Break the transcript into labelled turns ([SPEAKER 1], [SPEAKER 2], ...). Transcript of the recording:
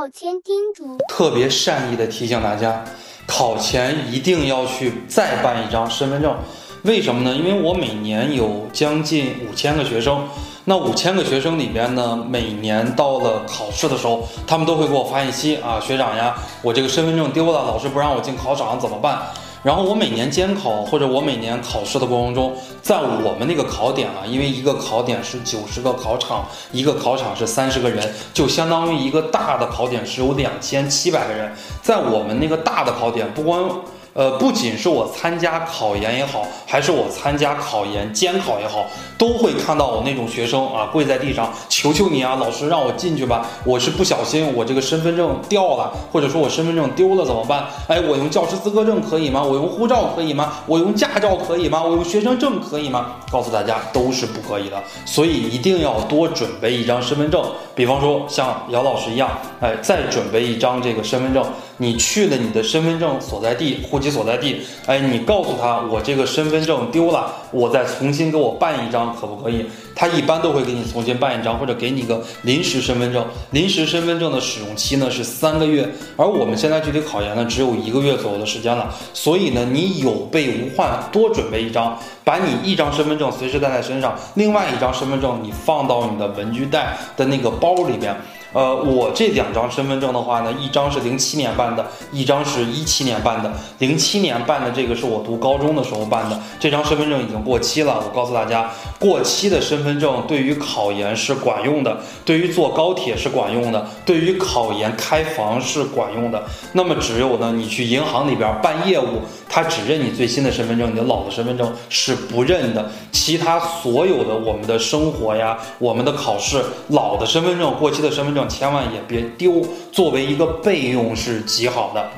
[SPEAKER 1] 考前叮嘱：
[SPEAKER 2] 特别善意的提醒大家，考前一定要去再办一张身份证。为什么呢？因为我每年有将近五千个学生，那五千个学生里边呢，每年到了考试的时候，他们都会给我发信息啊，学长呀，我这个身份证丢了，老师不让我进考场怎么办？然后我每年监考或者我每年考试的过程中，在我们那个考点啊，因为一个考点是九十个考场，一个考场是三十个人，就相当于一个大的考点是有两千七百个人，在我们那个大的考点，不光。呃，不仅是我参加考研也好，还是我参加考研监考也好，都会看到我那种学生啊，跪在地上求求你啊，老师让我进去吧，我是不小心我这个身份证掉了，或者说我身份证丢了怎么办？哎，我用教师资格证可以吗？我用护照可以吗？我用驾照可以吗？我用学生证可以吗？告诉大家都是不可以的，所以一定要多准备一张身份证。比方说像姚老师一样，哎，再准备一张这个身份证。你去了你的身份证所在地、户籍所在地，哎，你告诉他我这个身份证丢了，我再重新给我办一张，可不可以？他一般都会给你重新办一张，或者给你个临时身份证。临时身份证的使用期呢是三个月，而我们现在距离考研呢只有一个月左右的时间了，所以呢，你有备无患，多准备一张，把你一张身份证随时带在身上，另外一张身份证你放到你的文具袋的那个包里边。呃，我这两张身份证的话呢，一张是零七年办的，一张是一七年办的。零七年办的这个是我读高中的时候办的，这张身份证已经过期了。我告诉大家，过期的身份证对于考研是管用的，对于坐高铁是管用的，对于考研开房是管用的。那么只有呢，你去银行里边办业务，他只认你最新的身份证，你的老的身份证是不认的。其他所有的我们的生活呀，我们的考试，老的身份证、过期的身份证。千万也别丢，作为一个备用是极好的。